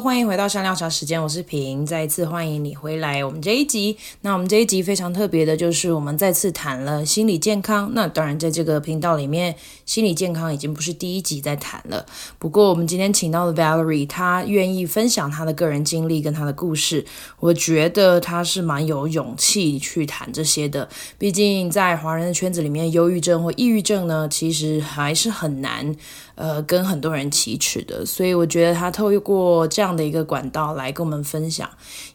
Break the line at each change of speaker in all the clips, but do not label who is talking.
欢迎回到香料茶时间，我是平，再一次欢迎你回来。我们这一集，那我们这一集非常特别的，就是我们再次谈了心理健康。那当然，在这个频道里面，心理健康已经不是第一集在谈了。不过，我们今天请到的 Valerie，她愿意分享她的个人经历跟她的故事，我觉得她是蛮有勇气去谈这些的。毕竟，在华人的圈子里面，忧郁症或抑郁症呢，其实还是很难。呃，跟很多人启齿的，所以我觉得他透过这样的一个管道来跟我们分享，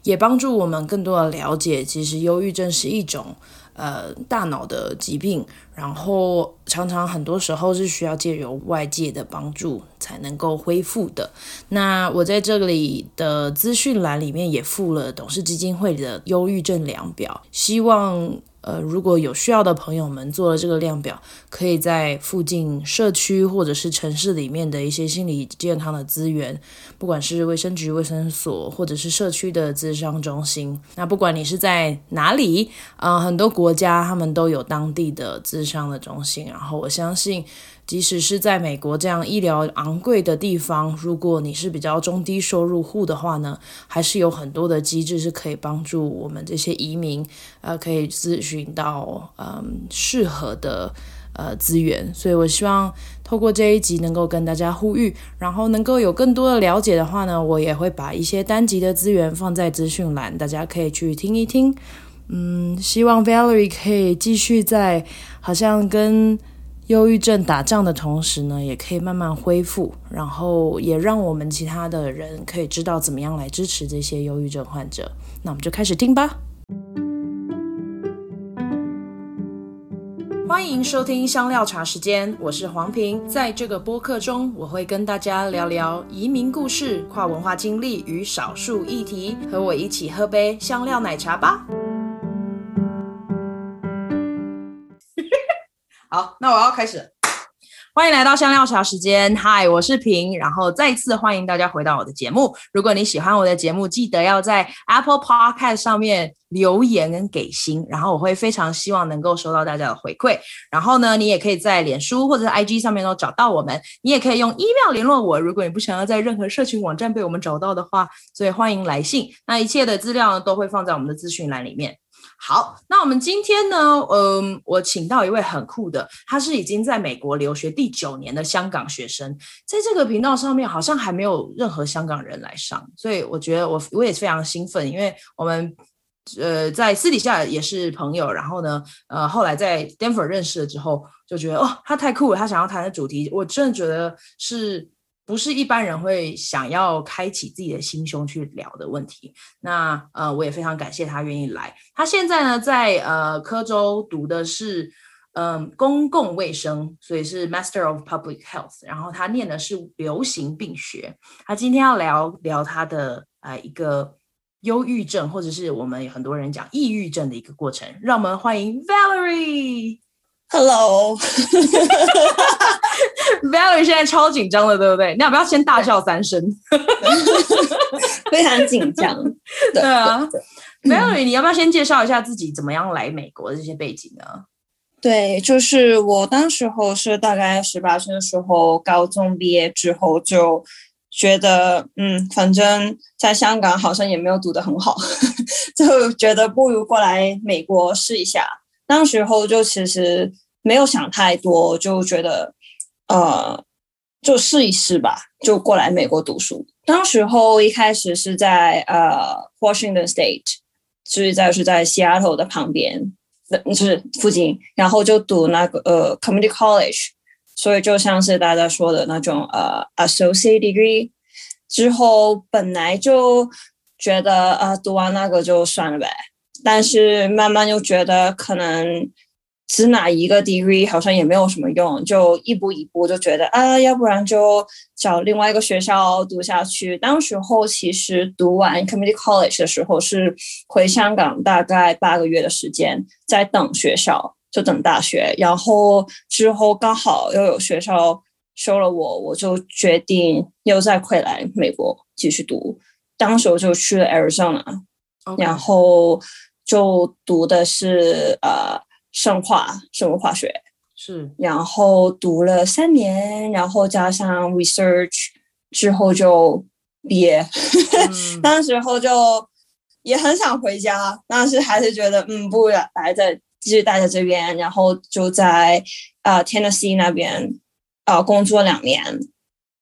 也帮助我们更多的了解，其实忧郁症是一种呃大脑的疾病，然后常常很多时候是需要借由外界的帮助才能够恢复的。那我在这里的资讯栏里面也附了董事基金会的忧郁症量表，希望。呃，如果有需要的朋友们做了这个量表，可以在附近社区或者是城市里面的一些心理健康的资源，不管是卫生局、卫生所，或者是社区的咨商中心，那不管你是在哪里，呃，很多国家他们都有当地的咨商的中心，然后我相信。即使是在美国这样医疗昂贵的地方，如果你是比较中低收入户的话呢，还是有很多的机制是可以帮助我们这些移民，呃，可以咨询到嗯适合的呃资源。所以我希望透过这一集能够跟大家呼吁，然后能够有更多的了解的话呢，我也会把一些单集的资源放在资讯栏，大家可以去听一听。嗯，希望 Valerie 可以继续在好像跟。忧郁症打仗的同时呢，也可以慢慢恢复，然后也让我们其他的人可以知道怎么样来支持这些忧郁症患者。那我们就开始听吧。欢迎收听香料茶时间，我是黄平。在这个播客中，我会跟大家聊聊移民故事、跨文化经历与少数议题。和我一起喝杯香料奶茶吧。好，那我要开始。欢迎来到香料茶时间，嗨，我是平，然后再次欢迎大家回到我的节目。如果你喜欢我的节目，记得要在 Apple Podcast 上面留言跟给星，然后我会非常希望能够收到大家的回馈。然后呢，你也可以在脸书或者是 IG 上面都找到我们，你也可以用 email 联络我。如果你不想要在任何社群网站被我们找到的话，所以欢迎来信。那一切的资料呢，都会放在我们的资讯栏里面。好，那我们今天呢，嗯，我请到一位很酷的，他是已经在美国留学第九年的香港学生，在这个频道上面好像还没有任何香港人来上，所以我觉得我我也非常兴奋，因为我们呃在私底下也是朋友，然后呢，呃后来在 Denver 认识了之后，就觉得哦，他太酷了，他想要谈的主题，我真的觉得是。不是一般人会想要开启自己的心胸去聊的问题。那呃，我也非常感谢他愿意来。他现在呢，在呃科州读的是嗯、公共卫生，所以是 Master of Public Health。然后他念的是流行病学。他今天要聊聊他的呃一个忧郁症，或者是我们很多人讲抑郁症的一个过程。让我们欢迎 Valerie。
Hello Hello，Valerie
现在超紧张的，对不对？你要不要先大笑三声？
非常紧张。
对啊，Valerie，你要不要先介绍一下自己怎么样来美国的这些背景呢？
对，就是我当时候是大概十八岁的时候，高中毕业之后就觉得，嗯，反正在香港好像也没有读得很好，就觉得不如过来美国试一下。当时候就其实没有想太多，就觉得，呃，就试一试吧，就过来美国读书。当时候一开始是在呃 Washington State，就是在是在 Seattle 的旁边，就是附近，然后就读那个呃 Community College，所以就像是大家说的那种呃 Associate Degree。之后本来就觉得呃读完那个就算了呗。但是慢慢又觉得可能只拿一个 degree 好像也没有什么用，就一步一步就觉得啊，要不然就找另外一个学校读下去。当时候其实读完 community college 的时候是回香港大概八个月的时间，在等学校，就等大学。然后之后刚好又有学校收了我，我就决定又再回来美国继续读。当时我就去了 Arizona，Okay. 然后。就读的是呃生化生物化学。
是，
然后读了三年，然后加上 research 之后就毕业，嗯、当时候就也很想回家，但是还是觉得嗯，不如待在继续待在这边，然后就在啊、呃、Tennessee 那边啊、呃、工作两年，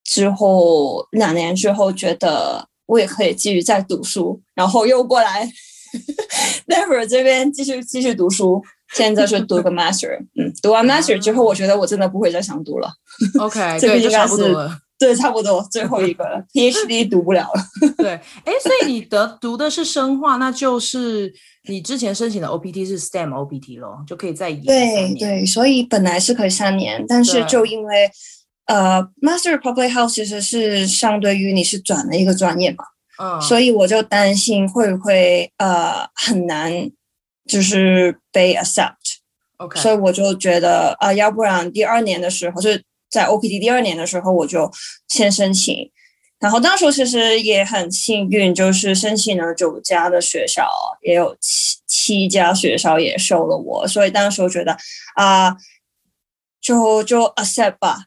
之后两年之后觉得我也可以继续再读书，然后又过来。待会儿这边继续继续读书，现在是读个 master，嗯，读完 master 之后，我觉得我真的不会再想读了。
OK，这个就差不多了。
对，差不多最后一个了，PhD 读不了了。
对，哎，所以你得读的是生化，那就是你之前申请的 OPT 是 STEM OPT 咯，就可以再延。
对对，所以本来是可以三年，但是就因为呃，Master Public Health 其实是相对于你是转了一个专业嘛。嗯，所以我就担心会不会呃很难，就是被 accept，OK，所以我就觉得啊、呃，要不然第二年的时候，就是在 OPD 第二年的时候，我就先申请，然后当时其实也很幸运，就是申请了九家的学校，也有七七家学校也收了我，所以当时我觉得啊、呃，就就 accept 吧。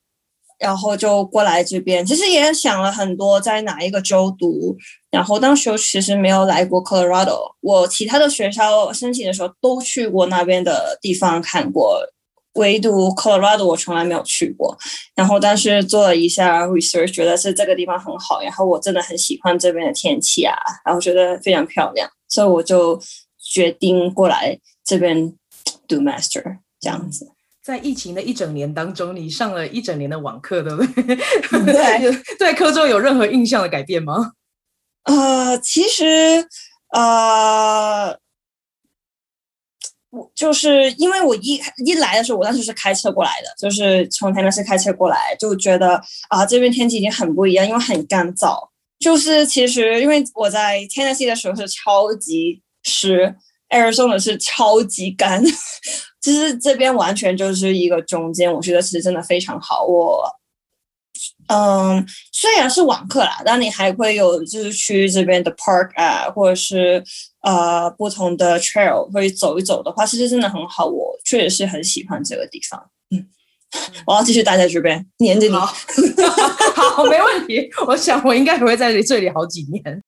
然后就过来这边，其实也想了很多，在哪一个州读。然后当时其实没有来过 Colorado，我其他的学校申请的时候都去过那边的地方看过，唯独 Colorado 我从来没有去过。然后但是做了一下 research，觉得是这个地方很好。然后我真的很喜欢这边的天气啊，然后觉得非常漂亮，所以我就决定过来这边读 master 这样子。
在疫情的一整年当中，你上了一整年的网课，对不对？对，在科州有任何印象的改变吗？
呃，其实，呃，我就是因为我一一来的时候，我当时是开车过来的，就是从台南市开车过来，就觉得啊、呃，这边天气已经很不一样，因为很干燥。就是其实因为我在 Tennessee 的时候是超级湿，Arizona 是超级干。其实这边完全就是一个中间，我觉得是真的非常好。我，嗯，虽然是网课啦，但你还会有就是去这边的 park 啊，或者是呃不同的 trail 会走一走的话，其实真的很好。我确实是很喜欢这个地方。嗯，我要继续待在这边，黏着你。好，
好，没问题。我想我应该不会在这里好几年。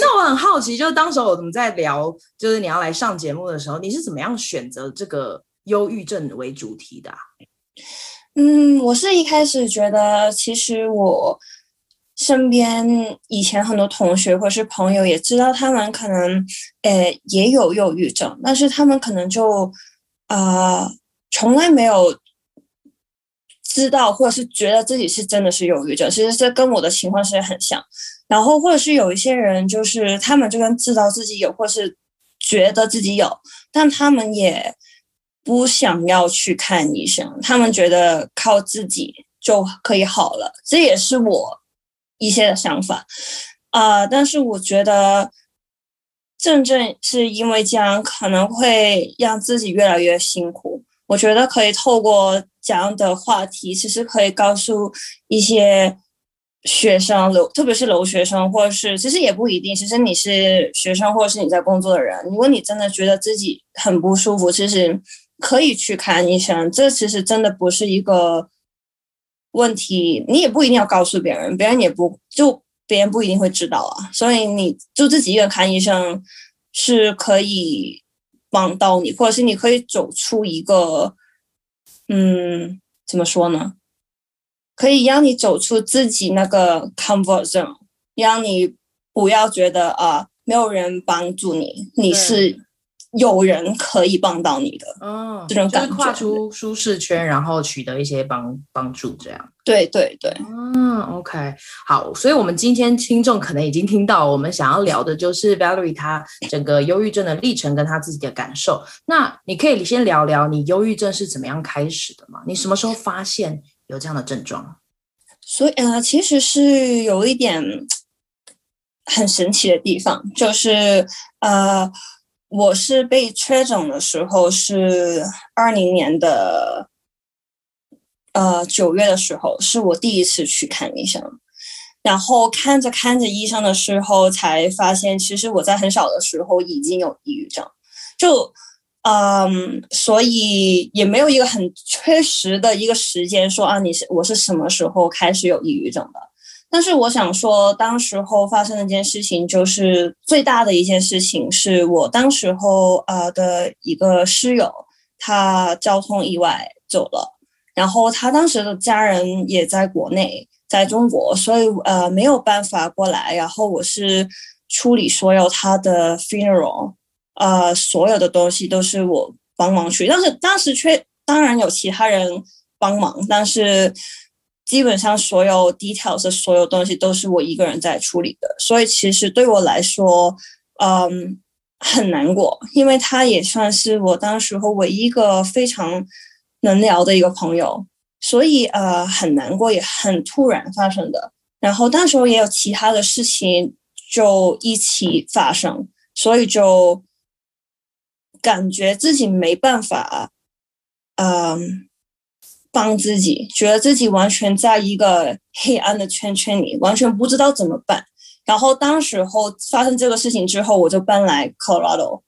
那我很好奇，就是当时我们在聊，就是你要来上节目的时候，你是怎么样选择这个忧郁症为主题的？
嗯，我是一开始觉得，其实我身边以前很多同学或是朋友也知道，他们可能诶也有忧郁症，但是他们可能就啊、呃、从来没有知道，或者是觉得自己是真的是忧郁症。其实这跟我的情况是很像。然后，或者是有一些人，就是他们就算知道自己有，或是觉得自己有，但他们也不想要去看医生，他们觉得靠自己就可以好了。这也是我一些的想法啊、但是我觉得，正正是因为这样，可能会让自己越来越辛苦。我觉得可以透过这样的话题，其实可以告诉一些。学生留，特别是留学生，或者是其实也不一定。其实你是学生，或者是你在工作的人，如果你真的觉得自己很不舒服，其实可以去看医生。这其实真的不是一个问题，你也不一定要告诉别人，别人也不就别人不一定会知道啊。所以你就自己一个人看医生是可以帮到你，或者是你可以走出一个，嗯，怎么说呢？可以让你走出自己那个 comfort zone，让你不要觉得啊，没有人帮助你，你是有人可以帮到你的。嗯，这种感觉，
就是跨出舒适圈，然后取得一些帮帮助，这样。
对对对。
嗯，OK，好，所以我们今天听众可能已经听到，我们想要聊的就是 Valerie 她整个忧郁症的历程跟她自己的感受。那你可以先聊聊你忧郁症是怎么样开始的吗？你什么时候发现？有这样的症状，
所以呃，其实是有一点很神奇的地方，就是呃，我是被确诊的时候是二零年的呃九月的时候，是我第一次去看医生，然后看着看着医生的时候，才发现其实我在很小的时候已经有抑郁症，就嗯，所以也没有一个很确实的一个时间说啊，你是我是什么时候开始有抑郁症的？但是我想说，当时候发生的一件事情，就是最大的一件事情，是我当时候呃的一个室友，他交通意外走了，然后他当时的家人也在国内，在中国，所以呃没有办法过来，然后我是处理所有他的 funeral。呃，所有的东西都是我帮忙去，但是当时却当然有其他人帮忙，但是基本上所有 details 所有东西都是我一个人在处理的，所以其实对我来说，嗯，很难过，因为他也算是我当时候唯一一个非常能聊的一个朋友，所以呃很难过，也很突然发生的，然后当时候也有其他的事情就一起发生，所以就。感觉自己没办法，嗯，帮自己，觉得自己完全在一个黑暗的圈圈里，完全不知道怎么办。然后当时候发生这个事情之后，我就搬来 Colorado，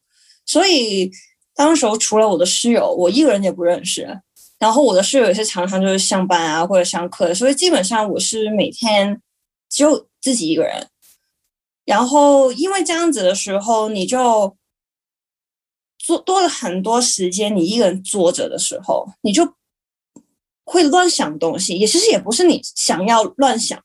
所以当时候除了我的室友，我一个人也不认识。然后我的室友也是常常就是上班啊或者上课，所以基本上我是每天就自己一个人。然后因为这样子的时候，你就。做多了很多时间，你一个人坐着的时候，你就会乱想东西。也其实也不是你想要乱想，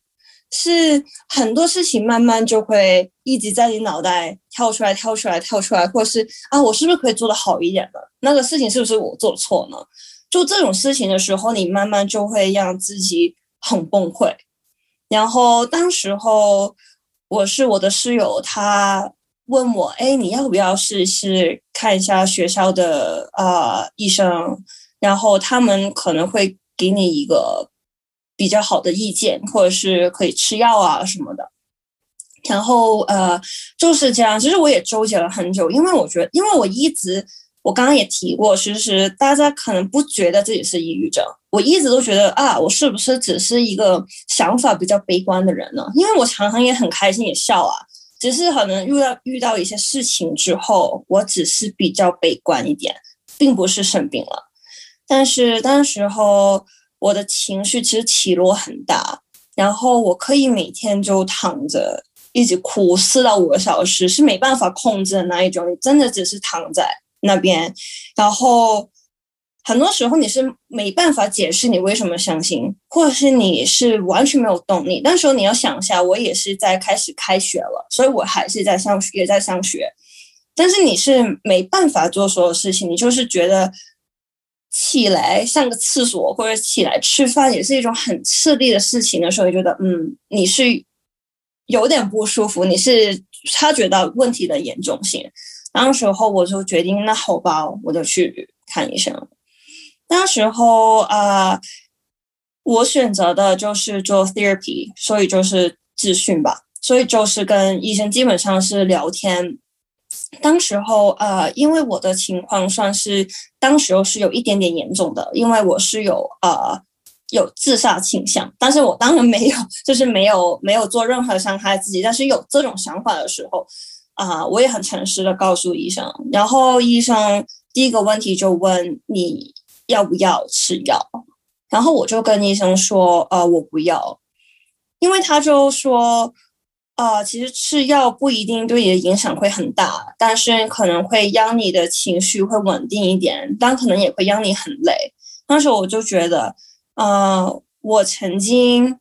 是很多事情慢慢就会一直在你脑袋跳出来、跳出来、跳出来，或是啊，我是不是可以做得好一点的？那个事情是不是我做错呢？就这种事情的时候，你慢慢就会让自己很崩溃。然后当时候我是我的室友，他。问我，哎，你要不要试试看一下学校的啊、呃、医生？然后他们可能会给你一个比较好的意见，或者是可以吃药啊什么的。然后呃，就是这样。其实我也纠结了很久，因为我觉得，因为我一直，我刚刚也提过，其实大家可能不觉得自己是抑郁症，我一直都觉得啊，我是不是只是一个想法比较悲观的人呢？因为我常常也很开心，也笑啊。只是可能遇到遇到一些事情之后，我只是比较悲观一点，并不是生病了。但是当时候我的情绪其实起落很大，然后我可以每天就躺着一直哭四到五个小时，是没办法控制的那一种。真的只是躺在那边，然后。很多时候你是没办法解释你为什么伤心，或者是你是完全没有动力。但是你要想一下，我也是在开始开学了，所以我还是在上学，也在上学。但是你是没办法做所有事情，你就是觉得起来上个厕所或者起来吃饭也是一种很吃力的事情的时候，你觉得嗯，你是有点不舒服，你是察觉到问题的严重性。当时候我就决定，那好吧，我就去看医生。那时候啊、我选择的就是做 therapy，所以就是咨询吧，所以就是跟医生基本上是聊天。当时候呃，因为我的情况算是当时候是有一点点严重的，因为我是有呃有自杀倾向，但是我当然没有，就是没有没有做任何伤害自己，但是有这种想法的时候啊、我也很诚实的告诉医生，然后医生第一个问题就问你。要不要吃药？然后我就跟医生说，呃，我不要，因为他就说，呃，其实吃药不一定对你的影响会很大，但是可能会让你的情绪会稳定一点，但可能也会让你很累。当时我就觉得，呃，我曾经，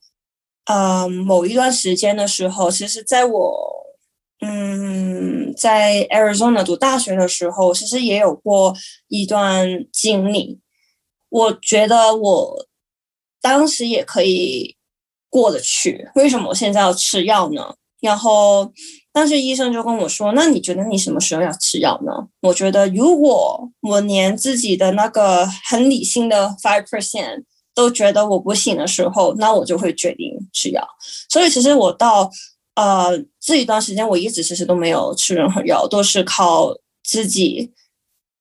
呃，某一段时间的时候，其实在我。嗯，在 Arizona 读大学的时候，其实也有过一段经历。我觉得我当时也可以过得去，为什么我现在要吃药呢？然后当时医生就跟我说：“那你觉得你什么时候要吃药呢？”我觉得如果我连自己的那个很理性的 five percent 都觉得我不行的时候，那我就会决定吃药。所以其实我到呃这一段时间，我一直其实都没有吃任何药，都是靠自己。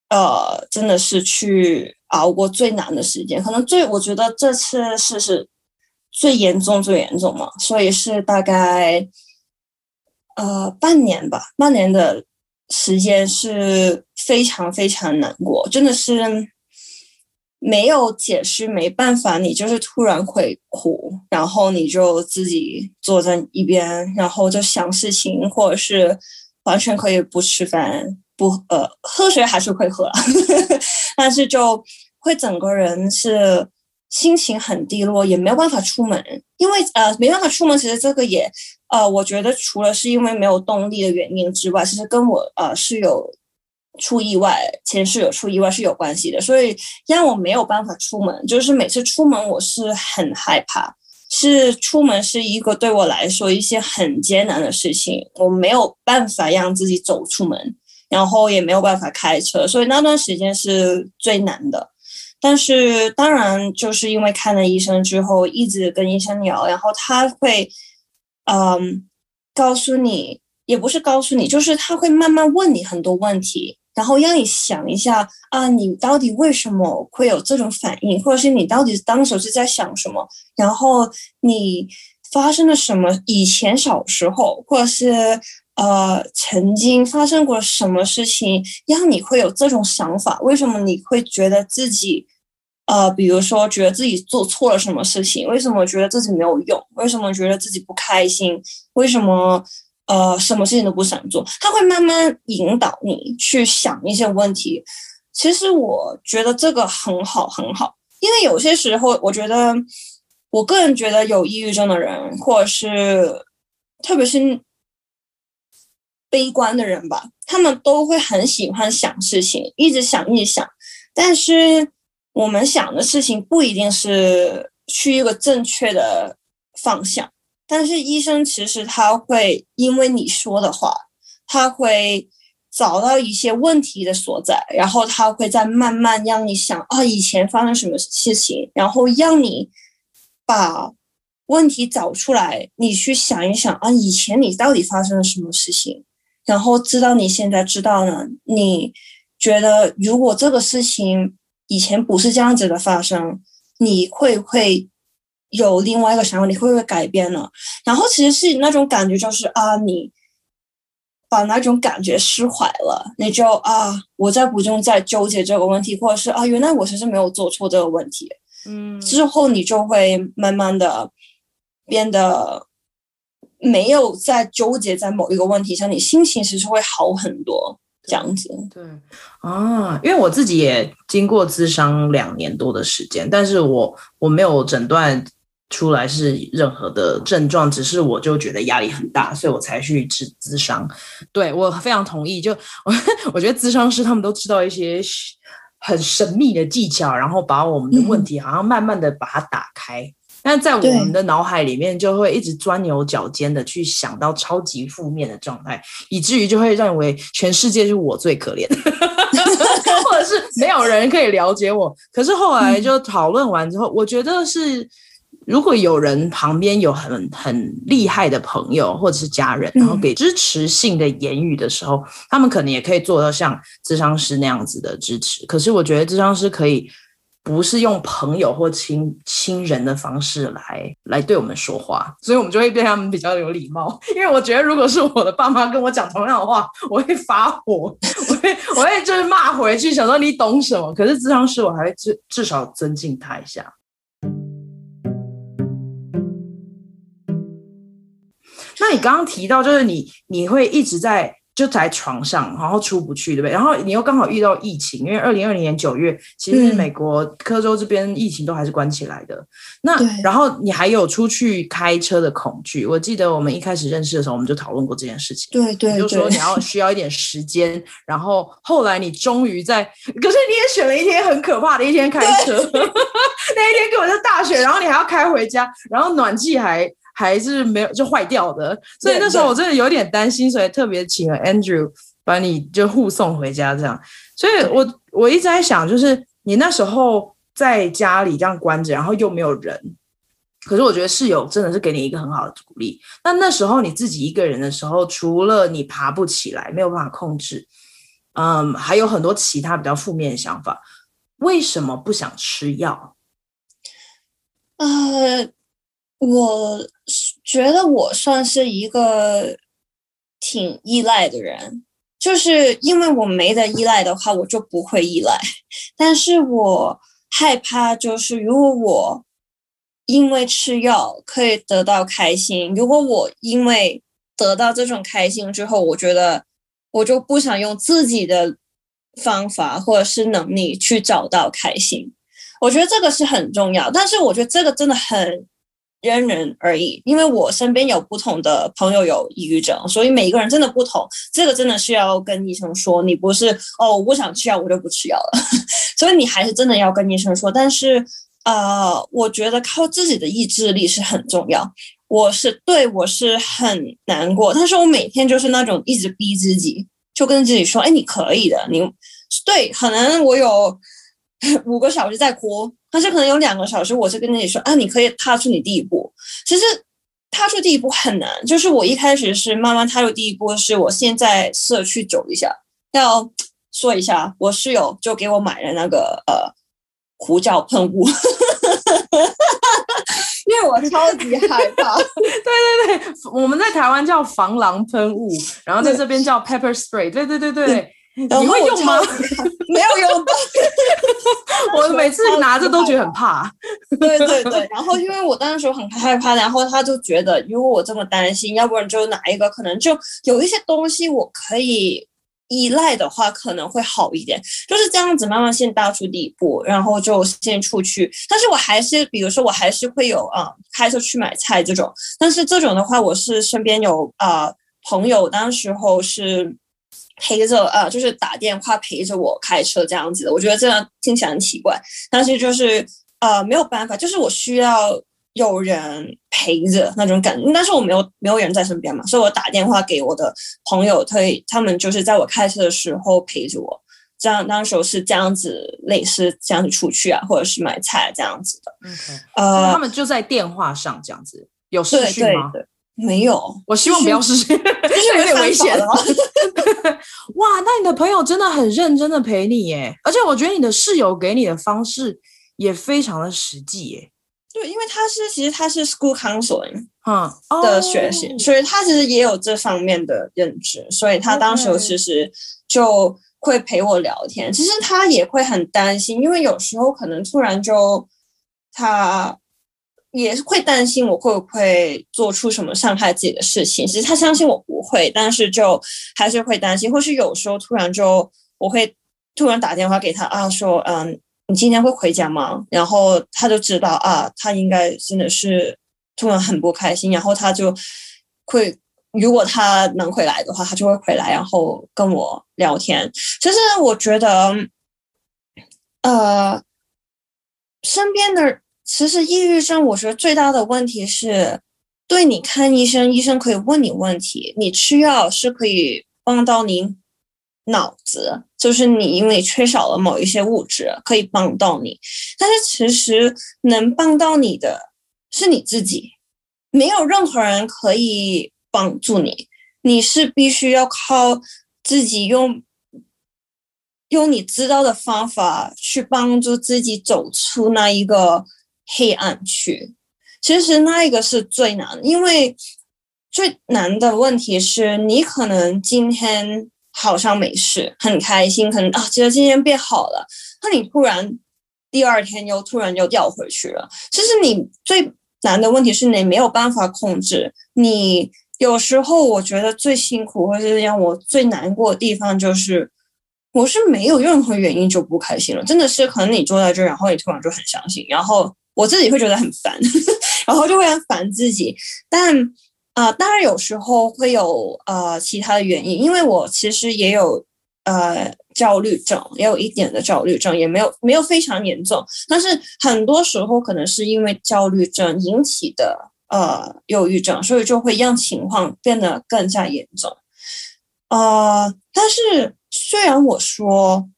呃，真的是去熬过最难的时间，可能最我觉得这次是是最严重最严重嘛，所以是大概呃半年吧，半年的时间是非常非常难过，真的是没有解释，没办法，你就是突然会哭，然后你就自己坐在一边，然后就想事情，或者是完全可以不吃饭，不呃喝水还是会喝，但是就会整个人是。心情很低落，也没有办法出门，因为呃没办法出门。其实这个也呃，我觉得除了是因为没有动力的原因之外，其实跟我呃是有出意外，前世有出意外是有关系的。所以让我没有办法出门，就是每次出门我是很害怕，是出门是一个对我来说一些很艰难的事情，我没有办法让自己走出门，然后也没有办法开车，所以那段时间是最难的。但是当然，就是因为看了医生之后，一直跟医生聊，然后他会，嗯，告诉你，也不是告诉你，就是他会慢慢问你很多问题，然后让你想一下啊，你到底为什么会有这种反应，或者是你到底当时是在想什么，然后你发生了什么，以前小时候，或者是呃曾经发生过什么事情，让你会有这种想法？为什么你会觉得自己？呃，比如说，觉得自己做错了什么事情，为什么觉得自己没有用？为什么觉得自己不开心？为什么呃，什么事情都不想做？他会慢慢引导你去想一些问题。其实我觉得这个很好，很好，因为有些时候，我觉得我个人觉得有抑郁症的人，或者是特别是悲观的人吧，他们都会很喜欢想事情，一直想，一直想，但是。我们想的事情不一定是去一个正确的方向，但是医生其实他会因为你说的话，他会找到一些问题的所在，然后他会再慢慢让你想啊，以前发生什么事情，然后让你把问题找出来，你去想一想啊，以前你到底发生了什么事情，然后知道你现在知道了，你觉得如果这个事情。以前不是这样子的发生，你会不会有另外一个想法？你会不会改变呢？然后其实是那种感觉，就是啊，你把那种感觉释怀了，你就啊，我再不用再纠结这个问题，或者是啊，原来我其实没有做错这个问题。嗯，之后你就会慢慢的变得没有再纠结在某一个问题上，你心情其实会好很多。这样子，
对啊，因为我自己也经过咨商两年多的时间，但是我我没有诊断出来是任何的症状，只是我就觉得压力很大，所以我才去治咨商。对，我非常同意，就我 我觉得咨商师他们都知道一些很神秘的技巧，然后把我们的问题好像慢慢的把它打开。嗯但在我们的脑海里面，就会一直钻牛角尖的去想到超级负面的状态，以至于就会认为全世界是我最可怜，或者是没有人可以了解我。可是后来就讨论完之后，我觉得是如果有人旁边有很很厉害的朋友或者是家人，然后给支持性的言语的时候，他们可能也可以做到像咨商师那样子的支持。可是我觉得咨商师可以。不是用朋友或亲亲人的方式来来对我们说话，所以我们就会对他们比较有礼貌。因为我觉得，如果是我的爸妈跟我讲同样的话，我会发火，我会我会就是骂回去，想说你懂什么？可是咨商师，我还会至至少尊敬他一下。那你刚刚提到，就是你你会一直在。就在床上，然后出不去，对不对？然后你又刚好遇到疫情，因为二零二零年九月，其实美国科州这边疫情都还是关起来的。嗯、那然后你还有出去开车的恐惧。我记得我们一开始认识的时候，我们就讨论过这件事情。
对对，
你就说你要需要一点时间。然后后来你终于在，可是你也选了一天很可怕的一天开车，那一天根本是大雪，然后你还要开回家，然后暖气还。还是没有就坏掉的，所以那时候我真的有点担心，所以特别请了 Andrew 把你就护送回家这样。所以我我一直在想，就是你那时候在家里这样关着，然后又没有人，可是我觉得室友真的是给你一个很好的鼓励。那那时候你自己一个人的时候，除了你爬不起来，没有办法控制，嗯，还有很多其他比较负面的想法。为什么不想吃药？
呃。我觉得我算是一个挺依赖的人，就是因为我没得依赖的话，我就不会依赖。但是我害怕，就是如果我因为吃药可以得到开心，如果我因为得到这种开心之后，我觉得我就不想用自己的方法或者是能力去找到开心。我觉得这个是很重要，但是我觉得这个真的很。因人而异，因为我身边有不同的朋友有抑郁症，所以每一个人真的不同。这个真的是要跟医生说，你不是哦，我不想吃药，我就不吃药了。所以你还是真的要跟医生说。但是，呃，我觉得靠自己的意志力是很重要。我是对，我是很难过，但是我每天就是那种一直逼自己，就跟自己说，哎，你可以的，你对，可能我有五个小时在哭。但是可能有两个小时，我是跟你说啊，你可以踏出你第一步。其实踏出第一步很难，就是我一开始是慢慢踏出第一步，是我现在社区走一下。要说一下，我室友就给我买了那个呃胡椒喷雾，因为我超级害怕。
对对对，我们在台湾叫防狼喷雾，然后在这边叫 pepper spray。对对对对。对你会用吗？
没有用到。
我每次拿着都觉得很怕。
对对对，然后因为我当时很害怕，然后他就觉得，如果我这么担心，要不然就拿一个可能就有一些东西我可以依赖的话，可能会好一点。就是这样子，慢慢先踏出第一步，然后就先出去。但是我还是，比如说，我还是会有啊，开车去买菜这种。但是这种的话，我是身边有啊朋友，当时候是。陪着呃，就是打电话陪着我开车这样子的，我觉得这样听起来很奇怪，但是就是呃没有办法，就是我需要有人陪着那种感觉，但是我没有没有人在身边嘛，所以我打电话给我的朋友，他他们就是在我开车的时候陪着我，这样当时候是这样子，类似这样子出去啊，或者是买菜这样子的。
Okay. 呃，他们就在电话上这样子，有视讯吗？
对对对没有，
我希望不要是有点危险了。哇，那你的朋友真的很认真的陪你耶，而且我觉得你的室友给你的方式也非常的实际耶。
对，因为他是其实他是 school counseling 的学习，嗯，所以他其实也有这方面的认知，所以他当时其实就会陪我聊天。其实他也会很担心，因为有时候可能突然就他。也是会担心我会不会做出什么伤害自己的事情。其实他相信我不会，但是就还是会担心。或是有时候突然就我会突然打电话给他啊，说嗯，你今天会回家吗？然后他就知道啊，他应该真的是突然很不开心。然后他就会，如果他能回来的话，他就会回来，然后跟我聊天。其实我觉得，呃，身边的。其实抑郁症，我觉得最大的问题是，对你看医生，医生可以问你问题，你吃药是可以帮到你脑子，就是你因为缺少了某一些物质，可以帮到你。但是其实能帮到你的是你自己，没有任何人可以帮助你，你是必须要靠自己用。用你知道的方法去帮助自己走出那一个。黑暗区，其实那一个是最难，因为最难的问题是你可能今天好像没事，很开心，可能啊觉得今天变好了，那你突然第二天又突然又掉回去了。其实你最难的问题是你没有办法控制。你有时候我觉得最辛苦或是让我最难过的地方就是。我是没有任何原因就不开心了，真的是可能你坐在这儿，然后你突然就很伤心，然后我自己会觉得很烦，然后就会很烦自己。但啊、当然有时候会有呃其他的原因，因为我其实也有呃焦虑症，也有一点的焦虑症，也没有没有非常严重，但是很多时候可能是因为焦虑症引起的呃忧郁症，所以就会让情况变得更加严重。呃，但是。虽然我说，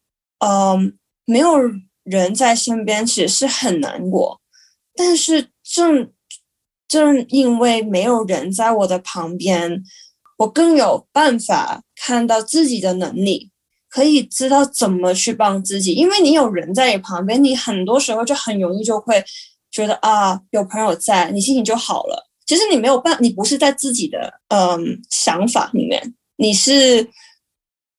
嗯、没有人在身边，其实是很难过。但是正正因为没有人在我的旁边，我更有办法看到自己的能力，可以知道怎么去帮自己。因为你有人在你旁边，你很多时候就很容易就会觉得啊，有朋友在，你心情就好了。其实你没有办，你不是在自己的嗯、想法里面，你是。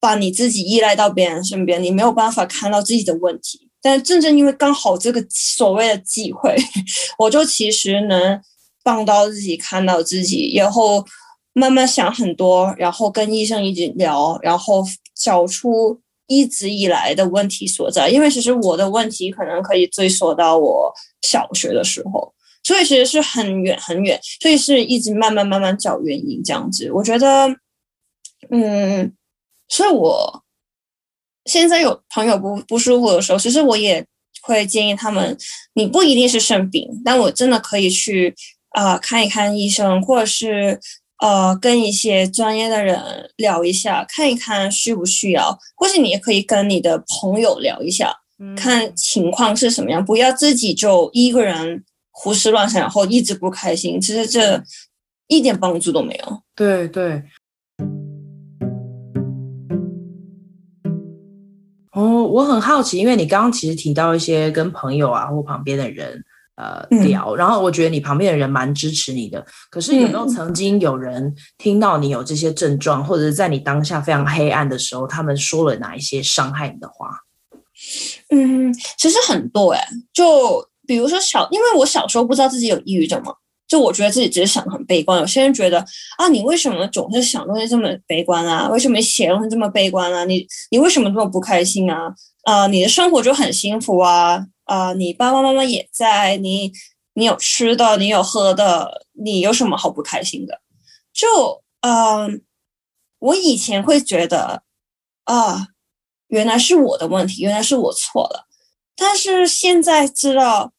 把你自己依赖到别人身边，你没有办法看到自己的问题。但正正因为刚好这个所谓的机会，我就其实能帮到自己看到自己，然后慢慢想很多，然后跟医生一起聊，然后找出一直以来的问题所在。因为其实我的问题可能可以追溯到我小学的时候，所以其实是很远很远，所以是一直慢慢慢慢找原因这样子。我觉得，嗯，所以我。现在有朋友不不舒服的时候，其实我也会建议他们，你不一定是生病，但我真的可以去啊、呃、看一看医生，或者是呃跟一些专业的人聊一下，看一看需不需要，或是你也可以跟你的朋友聊一下，看情况是什么样，不要自己就一个人胡思乱想，然后一直不开心，其实这一点帮助都没有。
对对。我很好奇，因为你刚刚其实提到一些跟朋友啊或旁边的人呃聊，嗯，然后我觉得你旁边的人蛮支持你的。可是有没有曾经有人听到你有这些症状，嗯，或者是在你当下非常黑暗的时候，他们说了哪一些伤害你的话？
嗯，其实很多哎，就比如说小，因为我小时候不知道自己有抑郁症嘛。就我觉得自己只是想得很悲观，有些人觉得啊，你为什么总是想东西这么悲观啊？为什么写东西这么悲观啊？你你为什么这么不开心啊？啊、你的生活就很幸福啊！啊、你爸爸妈妈也在，你你有吃的，你有喝的，你有什么好不开心的？就嗯、我以前会觉得啊，原来是我的问题，原来是我错了，但是现在知道。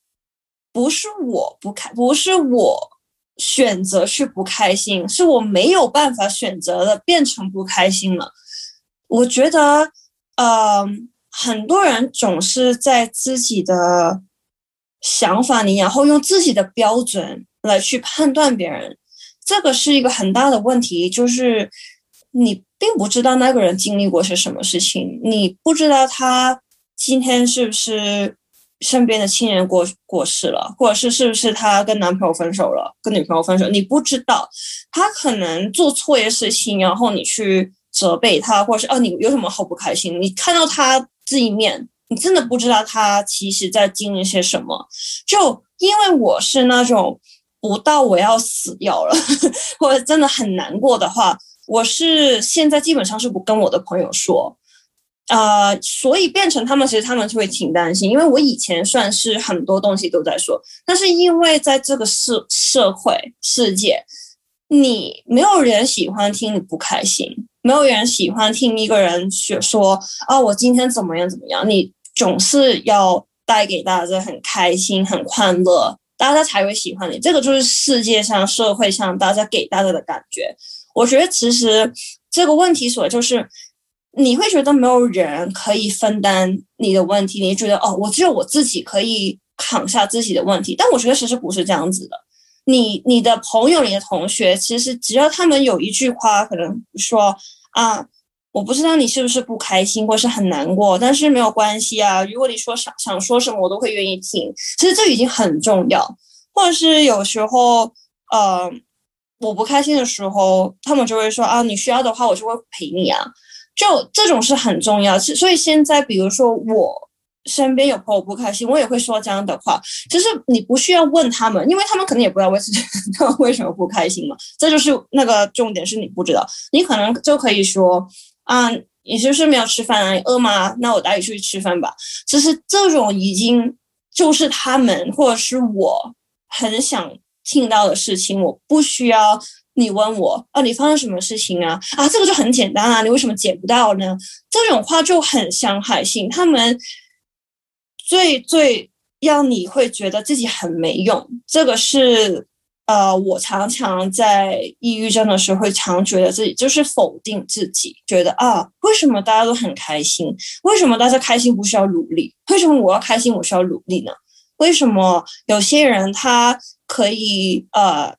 不是我不开，不是我选择去不开心，是我没有办法选择的变成不开心了。我觉得，呃，很多人总是在自己的想法里，然后用自己的标准来去判断别人，这个是一个很大的问题，就是你并不知道那个人经历过些什么事情，你不知道他今天是不是。身边的亲人过过世了，或者是是不是他跟男朋友分手了，跟女朋友分手，你不知道，他可能做错一些事情，然后你去责备他，或者是哦，你有什么好不开心？你看到他这一面，你真的不知道他其实在经历些什么。就因为我是那种不到我要死掉了，或者真的很难过的话，我是现在基本上是不跟我的朋友说。呃，所以变成他们，其实他们就会挺担心，因为我以前算是很多东西都在说，但是因为在这个社社会世界，你没有人喜欢听你不开心，没有人喜欢听一个人去说啊，我今天怎么样怎么样，你总是要带给大家很开心、很快乐，大家才会喜欢你。这个就是世界上、社会上大家给大家的感觉。我觉得其实这个问题所就是。你会觉得没有人可以分担你的问题，你觉得哦，我只有我自己可以扛下自己的问题。但我觉得其实不是这样子的。你、你的朋友、你的同学，其实只要他们有一句话，可能说啊，我不知道你是不是不开心或是很难过，但是没有关系啊。如果你说想想说什么，我都会愿意听。其实这已经很重要。或者是有时候，呃，我不开心的时候，他们就会说啊，你需要的话，我就会陪你啊。就这种是很重要，所以现在比如说我身边有朋友不开心，我也会说这样的话。其实你不需要问他们，因为他们可能也不知道为什么 为什么不开心嘛。这就是那个重点，是你不知道。你可能就可以说啊，你是不是没有吃饭啊？你饿吗？那我带你出去吃饭吧。其实这种已经就是他们或者是我很想听到的事情，我不需要。你问我啊，你发生什么事情啊？啊，这个就很简单啊，你为什么解不到呢？这种话就很伤害性。他们最最让你会觉得自己很没用。这个是呃，我常常在抑郁症的时候会常觉得自己就是否定自己，觉得啊，为什么大家都很开心？为什么大家开心不需要努力？为什么我要开心我需要努力呢？为什么有些人他可以呃？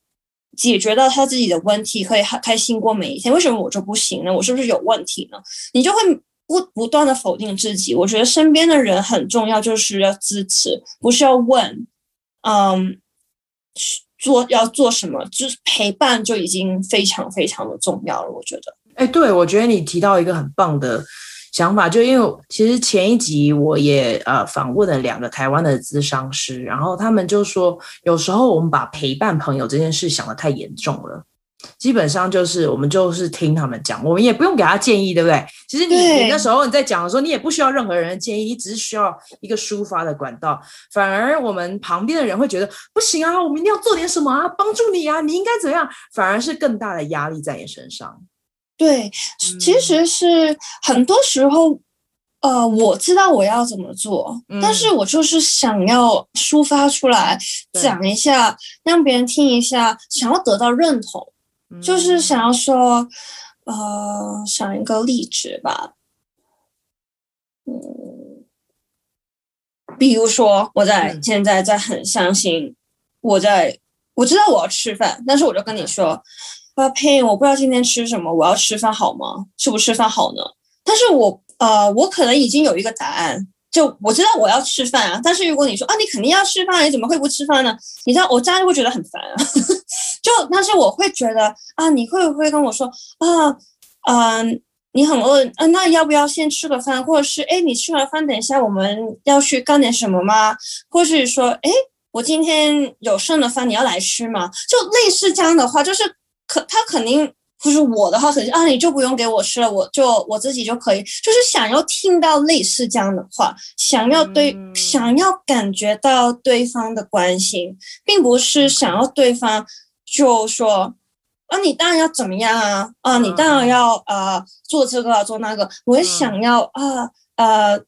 解决到他自己的问题，可以开心过每一天。为什么我就不行呢？我是不是有问题呢？你就会不不断的否定自己。我觉得身边的人很重要，就是要支持，不是要问，嗯，做要做什么，就是陪伴就已经非常非常的重要了。我觉得。
哎，对，我觉得你提到一个很棒的想法，就因为其实前一集我也呃访问了两个台湾的咨商师，然后他们就说，有时候我们把陪伴朋友这件事想得太严重了。基本上就是我们就是听他们讲，我们也不用给他建议，对不对？其实你你那时候你在讲的时候，你也不需要任何人的建议，你只是需要一个抒发的管道。反而我们旁边的人会觉得不行啊，我们一定要做点什么啊，帮助你啊，你应该怎样？反而是更大的压力在你身上。
对，其实是很多时候，呃，我知道我要怎么做，嗯，但是我就是想要抒发出来，讲一下，让别人听一下，想要得到认同。就是想要说，呃，想一个例子吧，嗯，比如说我在现在在很相信，我在我知道我要吃饭，但是我就跟你说，啊，Pin，，我不知道今天吃什么，我要吃饭好吗？吃不吃饭好呢？但是我呃，我可能已经有一个答案。就我知道我要吃饭啊，但是如果你说啊，你肯定要吃饭，你怎么会不吃饭呢？你知道我这样就会觉得很烦啊。就但是我会觉得啊，你会不会跟我说啊，嗯、你很饿，啊，那要不要先吃个饭？或者是哎，你吃完饭，等一下我们要去干点什么吗？或是说哎，我今天有剩的饭，你要来吃吗？就类似这样的话，就是可他肯定。就是我的话，肯定啊，你就不用给我吃了，我就我自己就可以。就是想要听到类似这样的话，想要对，嗯、想要感觉到对方的关心，并不是想要对方就说啊，你当然要怎么样啊，啊，你当然要啊、呃、做这个啊做那个。我也想要啊呃，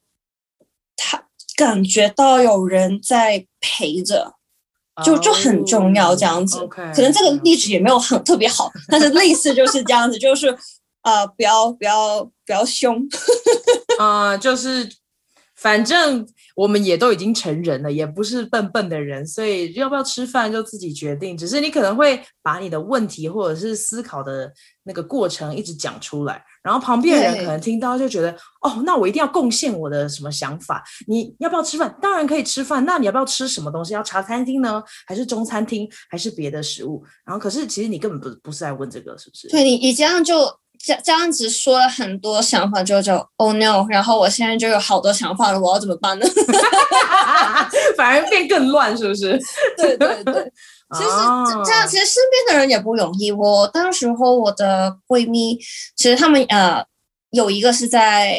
他感觉到有人在陪着。就就很重要，这样子，oh, okay, 可能这个例子也没有很特别好，但是类似就是这样子，就是呃，不要不要不要凶，
啊、呃，就是反正我们也都已经成人了，也不是笨笨的人，所以要不要吃饭就自己决定，只是你可能会把你的问题或者是思考的那个过程一直讲出来。然后旁边的人可能听到就觉得，哦，那我一定要贡献我的什么想法？你要不要吃饭？当然可以吃饭。那你要不要吃什么东西？要茶餐厅呢，还是中餐厅，还是别的食物？然后可是其实你根本不不是在问这个，是不是？
对，你你这样就这这样子说了很多想法，就就 Oh no！然后我现在就有好多想法了，我要怎么办呢？
反而变更乱，是不是？
对 对对。其实这样，其实身边的人也不容易。我当时候我的闺蜜，其实他们呃有一个是在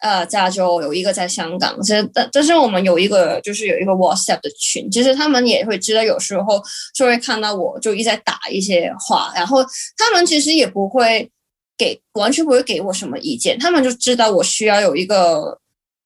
呃加州，有一个在香港。其实但但是我们有一个就是有一个 WhatsApp 的群，其实他们也会知道，有时候就会看到我就一直在打一些话，然后他们其实也不会给完全不会给我什么意见，他们就知道我需要有一个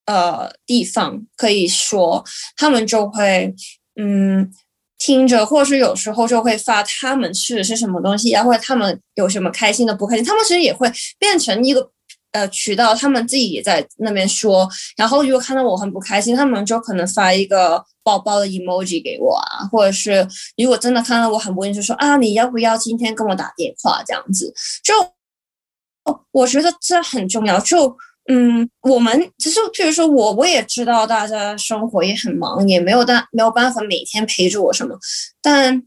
呃地方可以说，他们就会嗯。听着，或是有时候就会发他们吃的是什么东西，然后他们有什么开心的、不开心，他们其实也会变成一个呃渠道，他们自己也在那边说。然后如果看到我很不开心，他们就可能发一个宝宝的 emoji 给我啊，或者是如果真的看到我很不开心，就说啊，你要不要今天跟我打电话这样子？就我觉得这很重要。就嗯，我们其实，譬如说我，我也知道大家生活也很忙，也没有办没有办法每天陪着我什么。但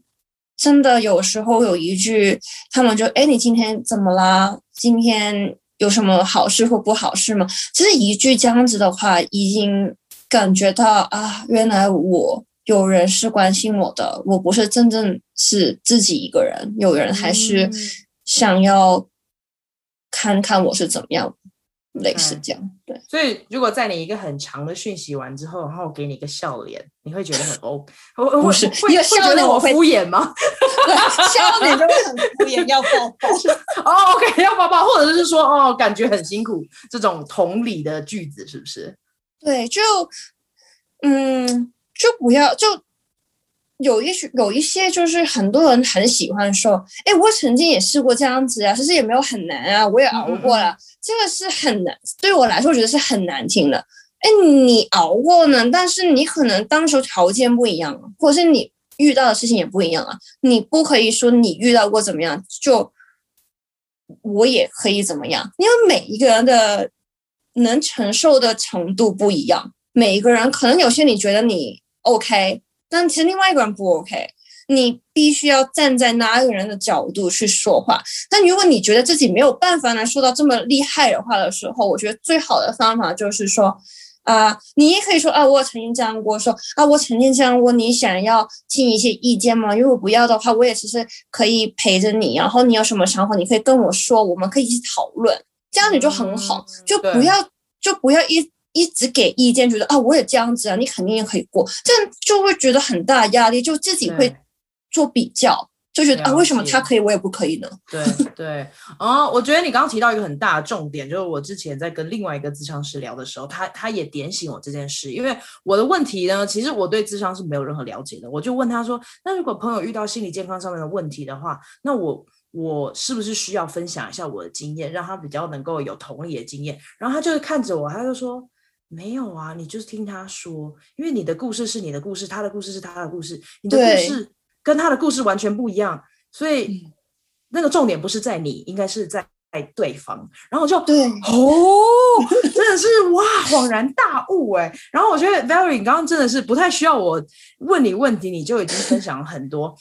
真的有时候有一句，他们就哎，你今天怎么啦？今天有什么好事或不好事吗？其实一句这样子的话，已经感觉到啊，原来我有人是关心我的，我不是真正是自己一个人，有人还是想要看看我是怎么样。类似这样，对。
所以，如果在你一个很长的讯息完之后，然后给你一个笑脸，你会觉得很 O？
不是，
会会觉得我敷衍吗？
笑脸就会很敷衍，要抱抱。
哦，OK，要抱抱，或者是说，哦，感觉很辛苦，这种同理的句子是不是？
对，就嗯，就不要就。有一些有一些就是很多人很喜欢说，哎，我曾经也试过这样子啊，其实也没有很难啊，我也熬过了。嗯、这个是很难，对我来说，我觉得是很难听的。哎，你熬过呢，但是你可能当时条件不一样，或者是你遇到的事情也不一样啊。你不可以说你遇到过怎么样，就我也可以怎么样，因为每一个人的能承受的程度不一样，每一个人可能有些你觉得你 OK。但其实另外一个人不 OK，你必须要站在那个人的角度去说话。但如果你觉得自己没有办法来说到这么厉害的话的时候，我觉得最好的方法就是说。啊、呃，你也可以说啊，我曾经这样过，说啊，我曾经这样过，你想要听一些意见吗？如果不要的话，我也其实可以陪着你，然后你有什么想法，你可以跟我说，我们可以一起讨论，这样子就很好，嗯、就不要就不要一一直给意见，觉得啊，我也这样子啊，你肯定也可以过，这样就会觉得很大压力，就自己会做比较。就觉得啊，为什么他可以，我也不可以呢？
对对，哦，我觉得你刚刚提到一个很大的重点，就是我之前在跟另外一个咨商师聊的时候，他他也点醒我这件事。因为我的问题呢，其实我对咨商是没有任何了解的，我就问他说：“那如果朋友遇到心理健康上面的问题的话，那我我是不是需要分享一下我的经验，让他比较能够有同理的经验？”然后他就看着我，他就说：“没有啊，你就是听他说，因为你的故事是你的故事，他的故事是他的故事，你的故事。”跟他的故事完全不一样，所以那个重点不是在你，应该是在对方。然后我就
对
哦，真的是哇，恍然大悟哎。然后我觉得 Valerie 你刚刚真的是不太需要我问你问题，你就已经分享了很多。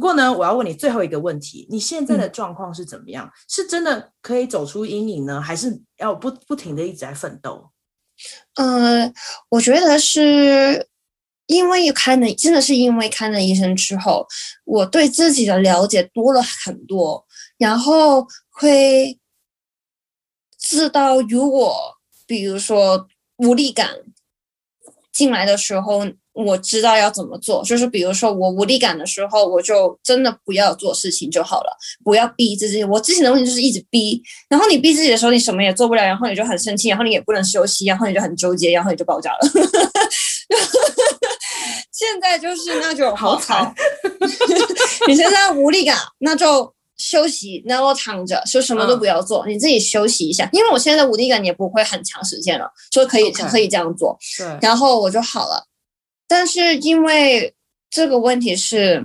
不过呢，我要问你最后一个问题：你现在的状况是怎么样？嗯、是真的可以走出阴影呢，还是要不不停的一直在奋斗？
嗯、呃，我觉得是因为看了，真的是因为看了医生之后，我对自己的了解多了很多，然后会知道，如果比如说无力感进来的时候。我知道要怎么做，就是比如说我无力感的时候，我就真的不要做事情就好了，不要逼自己。我之前的问题就是一直逼，然后你逼自己的时候，你什么也做不了，然后你就很生气，然后你也不能休息，然后你就很纠结，然后你就爆炸了。现在就是那就好惨，你现在无力感，那就。休息，然后躺着，就什么都不要做，嗯，你自己休息一下。因为我现在的无力感也不会很长时间了，说可以.可以这样做。对，然后我就好了。但是因为这个问题是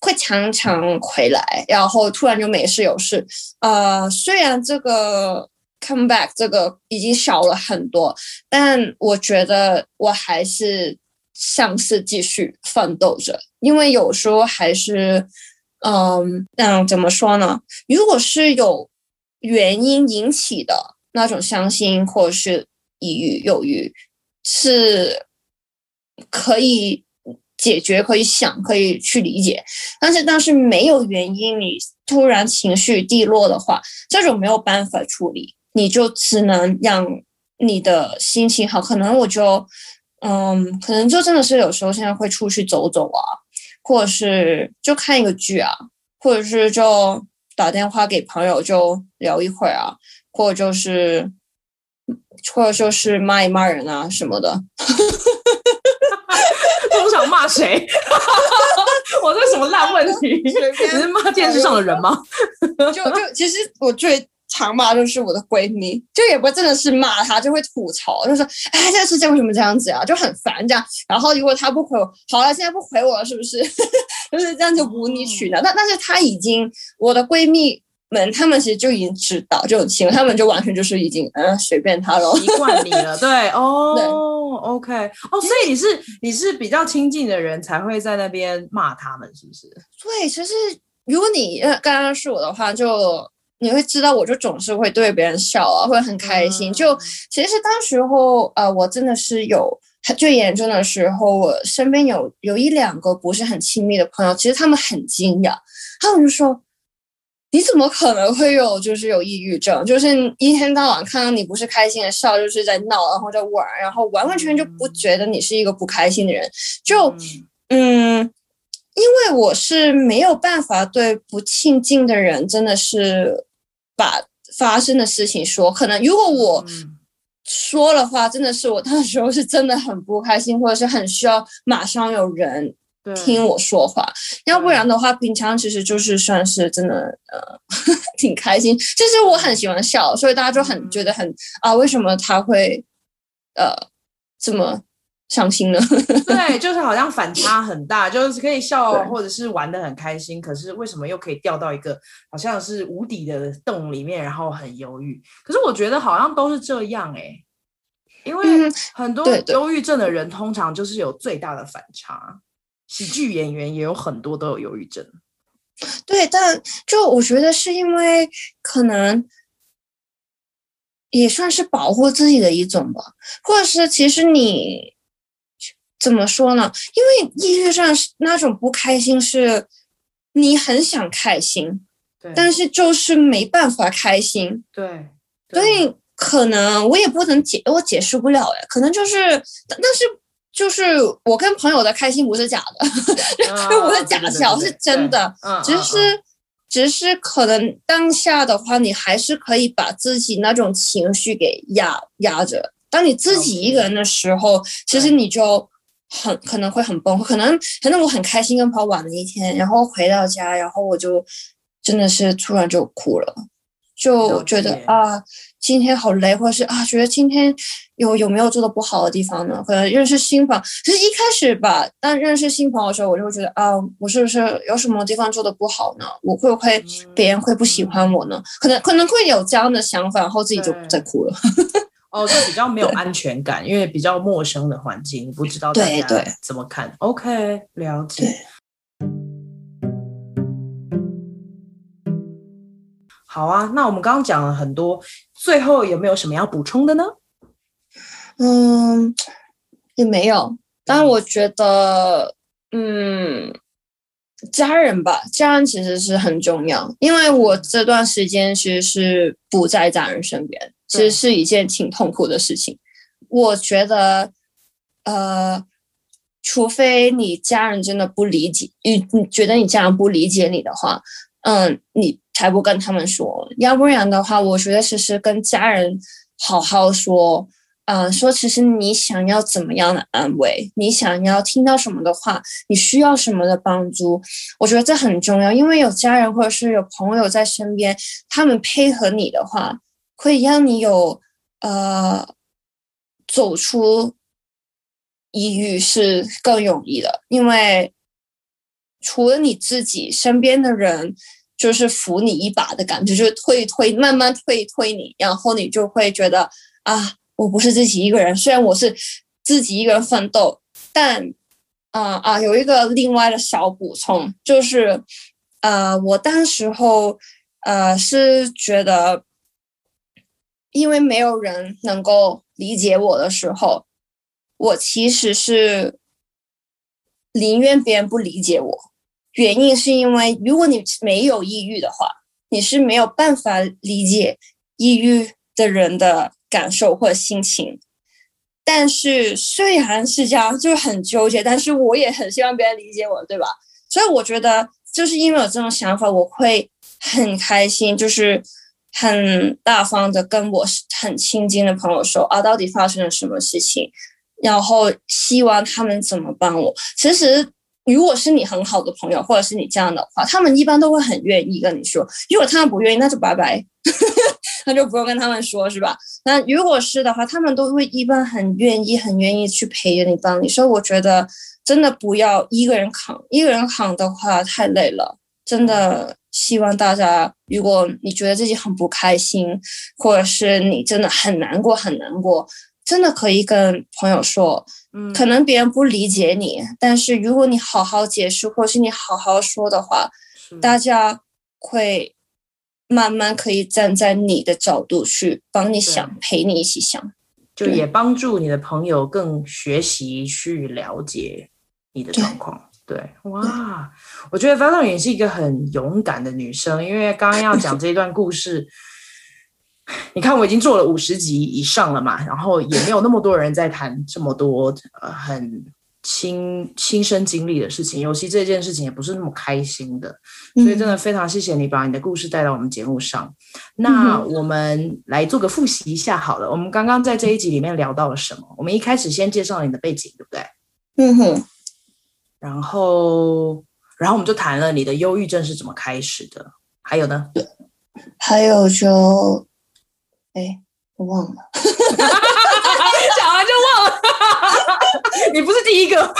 会常常回来，然后突然就没事有事。呃，虽然这个 come back 这个已经少了很多，但我觉得我还是像是继续奋斗着，因为有时候还是，嗯，那怎么说呢？如果是有原因引起的那种伤心或者是抑郁、忧郁，是。可以解决，可以想，可以去理解，但是但是没有原因，你突然情绪低落的话，这种没有办法处理，你就只能让你的心情好。可能我就，嗯，可能就真的是有时候现在会出去走走啊，或者是就看一个剧啊，或者是就打电话给朋友就聊一会儿啊，或者就是，或者就是骂一骂人啊什么的。
通常骂谁？我这什么烂问题？你是骂电视上的人吗？
就就其实我最常骂就是我的闺蜜，就也不真的是骂她，就会吐槽，就说哎，这个世界为什么这样子啊？就很烦这样。然后如果她不回我，好了，现在不回我了，是不是？就是这样就无理取闹。但但是她已经我的闺蜜。们她们其实就已经知道这种情况，他们就完全就是已经嗯随便她了，
习惯你了，对哦对，OK 哦，所以你是你是比较亲近的人才会在那边骂他们，是不是？
对，其实如果你呃刚刚是我的话，就你会知道，我就总是会对别人笑啊，会很开心。嗯、就其实当时候呃，我真的是有最严重的时候，我身边有有一两个不是很亲密的朋友，其实他们很惊讶，他们就说。你怎么可能会有就是有抑郁症？就是一天到晚看到你不是开心的笑，就是在闹，然后在玩，然后完完全全就不觉得你是一个不开心的人。就嗯，因为我是没有办法对不亲近的人，真的是把发生的事情说。可能如果我说的话，真的是我 那时候是真的很不开心，或者是很需要马上有人。听我说话，要不然的话，平常其实就是算是真的，呃，挺开心。就是我很喜欢笑，所以大家就很觉得很啊，为什么他会呃这么伤心了？
对，就是好像反差很大，就是可以笑或者是玩的很开心，可是为什么又可以掉到一个好像是无底的洞里面，然后很忧郁？可是我觉得好像都是这样哎、欸。因为很多忧郁症的人通常就是有最大的反差。喜剧演员也有很多都有忧郁症。
对，但就我觉得是因为可能也算是保护自己的一种吧，或者是其实你怎么说呢？因为抑郁症是那种不开心，是你很想开心，
对，
但是就是没办法开心，
对，
对，所以可能我也不能解，我解释不了哎，可能就是，但是。就是我跟朋友的开心不是假的，就不是假笑，是真的。只是，只是可能当下的话，你还是可以把自己那种情绪给压压着。当你自己一个人的时候，其实你就很可能会很崩溃。可能，可能我很开心跟朋友玩了一天，然后回到家，然后我就真的是突然就哭了，就觉得啊。今天好累，或者是啊，觉得今天有有没有做的不好的地方呢？可能认识新朋友，其实一开始吧，当认识新朋友的时候，我就会觉得啊，我是不是有什么地方做的不好呢？我会不会别人会不喜欢我呢？可能可能会有这样的想法，然后自己就再哭了。
哦，就比较没有安全感，因为比较陌生的环境，不知道大家怎么看。OK，了解。好啊，那我们刚刚讲了很多，最后有没有什么要补充的呢？
嗯，也没有。但我觉得，嗯，家人吧，家人其实是很重要。因为我这段时间其实是不在家人身边，其实是一件挺痛苦的事情。我觉得，呃，除非你家人真的不理解，你你觉得你家人不理解你的话，嗯，你。才不跟他们说，要不然的话，我觉得其实跟家人好好说，嗯、呃，说其实你想要怎么样的安慰，你想要听到什么的话，你需要什么的帮助，我觉得这很重要，因为有家人或者是有朋友在身边，他们配合你的话，会让你有呃走出抑郁是更容易的，因为除了你自己身边的人。就是扶你一把的感觉，就是推一推，慢慢推一推你，然后你就会觉得啊，我不是自己一个人。虽然我是自己一个人奋斗，但啊啊，有一个另外的小补充，就是呃，我当时候呃是觉得，因为没有人能够理解我的时候，我其实是宁愿别人不理解我。原因是因为，如果你没有抑郁的话，你是没有办法理解抑郁的人的感受或者心情。但是虽然是这样，就是很纠结，但是我也很希望别人理解我，对吧？所以我觉得，就是因为有这种想法，我会很开心，就是很大方的跟我很亲近的朋友说啊，到底发生了什么事情，然后希望他们怎么帮我。其实。如果是你很好的朋友，或者是你这样的话，他们一般都会很愿意跟你说。如果他们不愿意，那就拜拜，那就不用跟他们说，是吧？那如果是的话，他们都会一般很愿意、很愿意去陪着你、帮你。所以我觉得真的不要一个人扛，一个人扛的话太累了。真的希望大家，如果你觉得自己很不开心，或者是你真的很难过、很难过。真的可以跟朋友说，嗯，可能别人不理解你，嗯，但是如果你好好解释，或是你好好说的话，大家会慢慢可以站在你的角度去帮你想，陪你一起想，
就也帮助你的朋友更学习去了解你的状况。对，对，哇，我觉得 Valerie 也是一个很勇敢的女生，因为刚刚要讲这一段故事。你看，我已经做了五十集以上了嘛，然后也没有那么多人在谈这么多呃很亲亲身经历的事情，尤其这件事情也不是那么开心的，所以真的非常谢谢你把你的故事带到我们节目上。那我们来做个复习一下好了，我们刚刚在这一集里面聊到了什么？我们一开始先介绍了你的背景，对不对？
嗯哼。
然后，然后我们就谈了你的忧郁症是怎么开始的，还有呢？
还有就。哎，我忘了，
讲完就忘了。你不是第一个。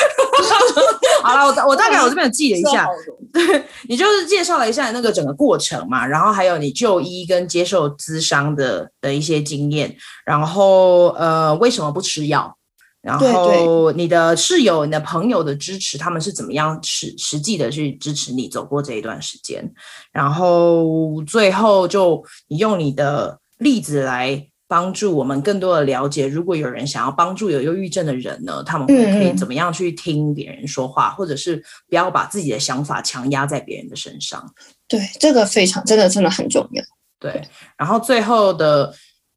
好好了，我我大概我这边有记了一下，对，你就是介绍了一下那个整个过程嘛，然后还有你就医跟接受咨商的的一些经验，然后呃为什么不吃药，然后你的室友、你的朋友的支持，他们是怎么样实实际的去支持你走过这一段时间，然后最后就你用你的例子来。帮助我们更多的了解，如果有人想要帮助有忧郁症的人呢，他们会可以怎么样去听别人说话，嗯、或者是不要把自己的想法强压在别人的身上。
对，这个非常，这个真的很重要。
对，然后最后的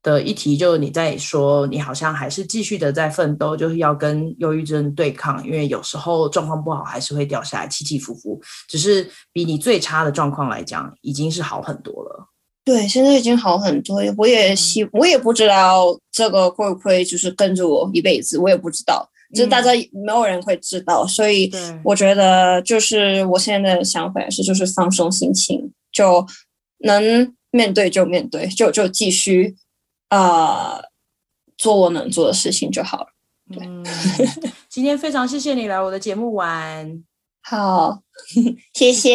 的一题就是你在说，你好像还是继续的在奋斗，就是要跟忧郁症对抗，因为有时候状况不好还是会掉下来，起起伏伏，只是比你最差的状况来讲，已经是好很多了。
对，现在已经好很多。我也希，我也不知道这个会不会就是跟着我一辈子，我也不知道。就大家没有人会知道，嗯、所以我觉得就是我现在的想法是，就是放松心情，就能面对就面对，就就继续啊、呃、做我能做的事情就好了。对，
嗯、今天非常谢谢你来我的节目玩，
好，谢谢。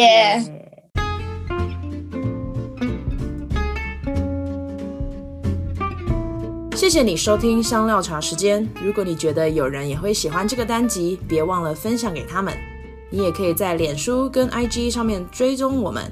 谢谢
谢谢你收听香料茶时间。如果你觉得有人也会喜欢这个单集，别忘了分享给他们。你也可以在脸书跟 IG 上面追踪我们。